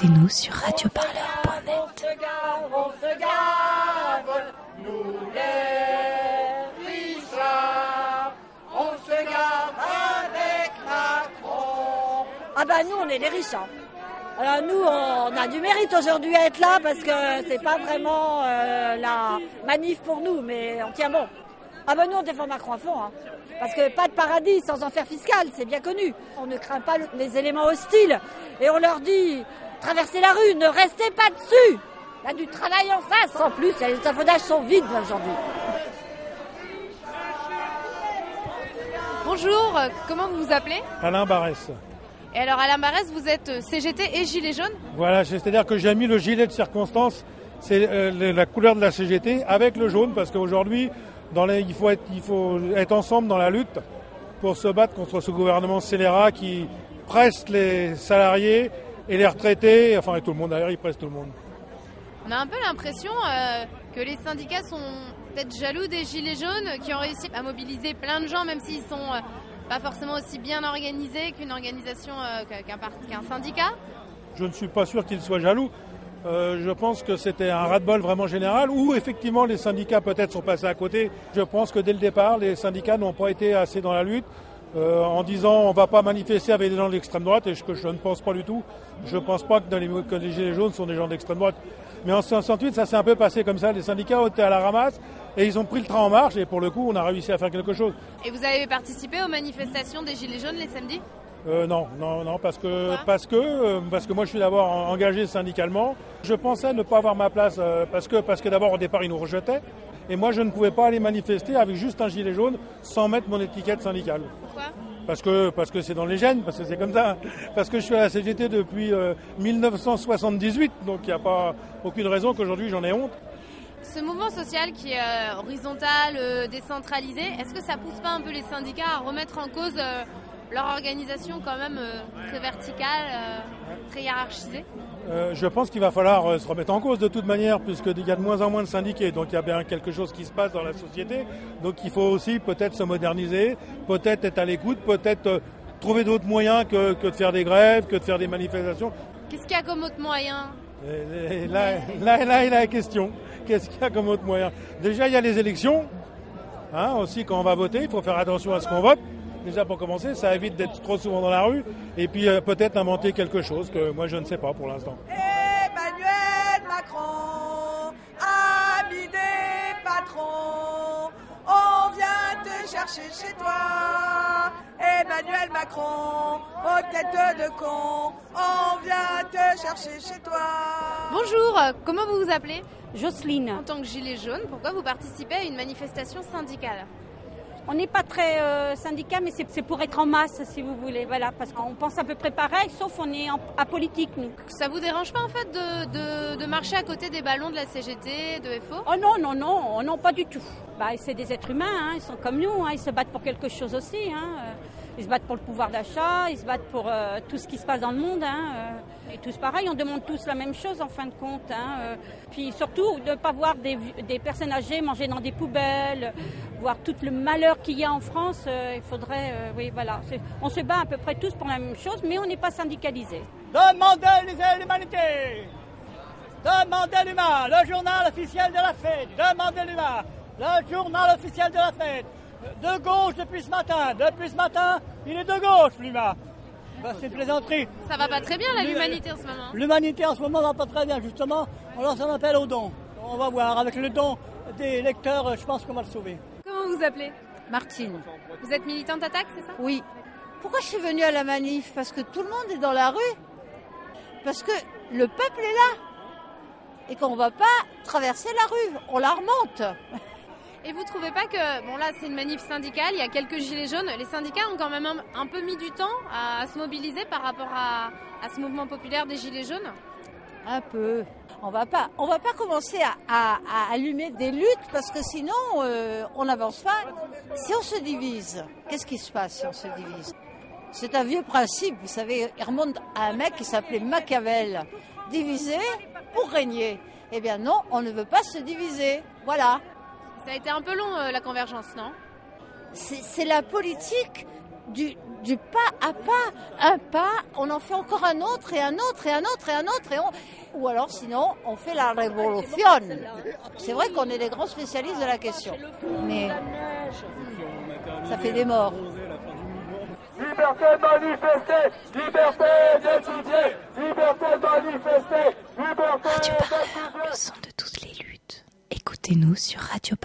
Écoutez-nous sur radioparleur.net. On se gave, on se gave, nous les richards. On se gave avec Macron. Ah bah nous on est les riches. hein. Alors nous on a du mérite aujourd'hui à être là parce que c'est pas vraiment euh, la manif pour nous, mais on tient bon. Ah bah nous on défend Macron à fond. hein. Parce que pas de paradis sans enfer fiscal, c'est bien connu. On ne craint pas le- les éléments hostiles et on leur dit traversez la rue, ne restez pas dessus. Il y a du travail en face. En plus, les échafaudages sont vides aujourd'hui. Bonjour, comment vous vous appelez? Alain Barès. Et alors Alain Barès, vous êtes euh, CGT et Gilet jaune Voilà, c'est-à-dire que j'ai mis le gilet de circonstance, c'est euh, la couleur de la CGT avec le jaune, parce qu'aujourd'hui, dans les- il, faut être, il faut être ensemble dans la lutte pour se battre contre ce gouvernement scélérat qui presse les salariés et les retraités, enfin et tout le monde d'ailleurs, il presse tout le monde. On a un peu l'impression euh, que les syndicats sont peut-être jaloux des Gilets jaunes qui ont réussi à mobiliser plein de gens, même s'ils sont euh, pas forcément aussi bien organisés qu'une organisation, euh, qu'un syndicat. Je ne suis pas sûr qu'ils soient jaloux. Je pense que c'était un ras-de-bol vraiment général où effectivement les syndicats peut-être sont passés à côté. Je pense que dès le départ, les syndicats n'ont pas été assez dans la lutte euh, en disant on va pas manifester avec des gens de l'extrême droite et ce que je ne pense pas du tout. Je ne pense pas que, dans les, gilets jaunes sont des gens d'extrême droite. Mais en 68, ça s'est un peu passé comme ça. Les syndicats ont été à la ramasse et ils ont pris le train en marche et pour le coup, on a réussi à faire quelque chose. Et vous avez participé aux manifestations des Gilets jaunes les samedis? Euh, non, non, non, parce que Pourquoi parce que euh, parce que moi je suis d'abord en- engagé syndicalement. Je pensais ne pas avoir ma place euh, parce que parce que d'abord au départ ils nous rejetaient et moi je ne pouvais pas aller manifester avec juste un gilet jaune sans mettre mon étiquette syndicale. Pourquoi Parce que parce que c'est dans les gènes, parce que c'est comme ça. Parce que je suis à la CGT depuis euh, 1978, donc il n'y a pas aucune raison qu'aujourd'hui j'en ai honte. Ce mouvement social qui est euh, horizontal, euh, décentralisé, est-ce que ça pousse pas un peu les syndicats à remettre en cause euh, leur organisation quand même euh, très verticale, euh, très hiérarchisée Euh, je pense qu'il va falloir euh, se remettre en cause de toute manière, puisqu'il y a de moins en moins de syndiqués. Donc il y a bien quelque chose qui se passe dans la société. Donc il faut aussi peut-être se moderniser, peut-être être à l'écoute, peut-être euh, trouver d'autres moyens que, que de faire des grèves, que de faire des manifestations. Qu'est-ce qu'il y a comme autre moyen? Et- et là, là, là, a la question. Qu'est-ce qu'il y a comme autre moyen? Déjà, il y a les élections. Hein, aussi, quand on va voter, il faut faire attention à ce qu'on vote. Déjà, pour commencer, ça évite d'être trop souvent dans la rue. Et puis, euh, peut-être inventer quelque chose que moi, je ne sais pas pour l'instant. Emmanuel Macron, ami des patrons, on vient te chercher chez toi. Emmanuel Macron, aux têtes de con, on vient te chercher chez toi. Bonjour, comment vous vous appelez? Jocelyne, En tant que gilet jaune, pourquoi vous participez à une manifestation syndicale? On n'est pas très euh, syndicat, mais c'est pour être en masse, si vous voulez. Voilà, parce qu'on pense à peu près pareil, sauf on est en, apolitique, nous. Ça vous dérange pas en fait de, de- de marcher à côté des ballons de la CGT, de FO Oh non, non, non, oh non, pas du tout. Bah, c'est des êtres humains, hein, ils sont comme nous, hein, ils se battent pour quelque chose aussi. hein, euh, Ils se battent pour le pouvoir d'achat, ils se battent pour euh, tout ce qui se passe dans le monde. hein, euh, Et tous pareil, on demande tous la même chose en fin de compte. hein, euh, Puis surtout, de ne pas voir des, des personnes âgées manger dans des poubelles, voir tout le malheur qu'il y a en France. Il faudrait, oui, voilà. On se bat à peu près tous pour la même chose, mais on n'est pas syndicalisés. Demandez l'humanité Demandez l'humain, le journal officiel de la fête Demandez l'humain, le journal officiel de la fête De gauche depuis ce matin, depuis ce matin, il est de gauche l'humain Ben, C'est une plaisanterie. Ça va pas très bien là, l'humanité en ce moment. L'humanité en ce moment va pas très bien, justement. On lance un appel aux dons. On va voir, avec le don des lecteurs, je pense qu'on va le sauver. Comment vous vous appelez? Martine. Vous êtes militante attaque, c'est ça? Oui. Pourquoi je suis venue à la manif? Parce que tout le monde est dans la rue. Parce que le peuple est là. Et qu'on ne va pas traverser la rue. On la remonte. Et vous trouvez pas que, bon là c'est une manif syndicale, il y a quelques gilets jaunes, les syndicats ont quand même un, peu mis du temps à, se mobiliser par rapport à, ce mouvement populaire des gilets jaunes Un peu. On va pas, va pas commencer à allumer des luttes parce que sinon euh, on n'avance pas. Si on se divise, qu'est-ce qui se passe si on se divise? C'est un vieux principe, vous savez, il remonte à un mec qui s'appelait Machiavel. Diviser pour régner. Eh bien non, on ne veut pas se diviser. Voilà. Ça a été un peu long euh, la convergence, non? C'est la politique du, du pas à pas, un pas, on en fait encore un autre et un autre et un autre et un autre. Et on... Ou alors sinon, on fait la révolution. C'est vrai qu'on est des grands spécialistes de la question. Mais ça fait des morts. Liberté de manifester, liberté d'étudier, liberté de manifester, liberté Radio Parleur, le son de toutes les luttes. Écoutez-nous sur Radio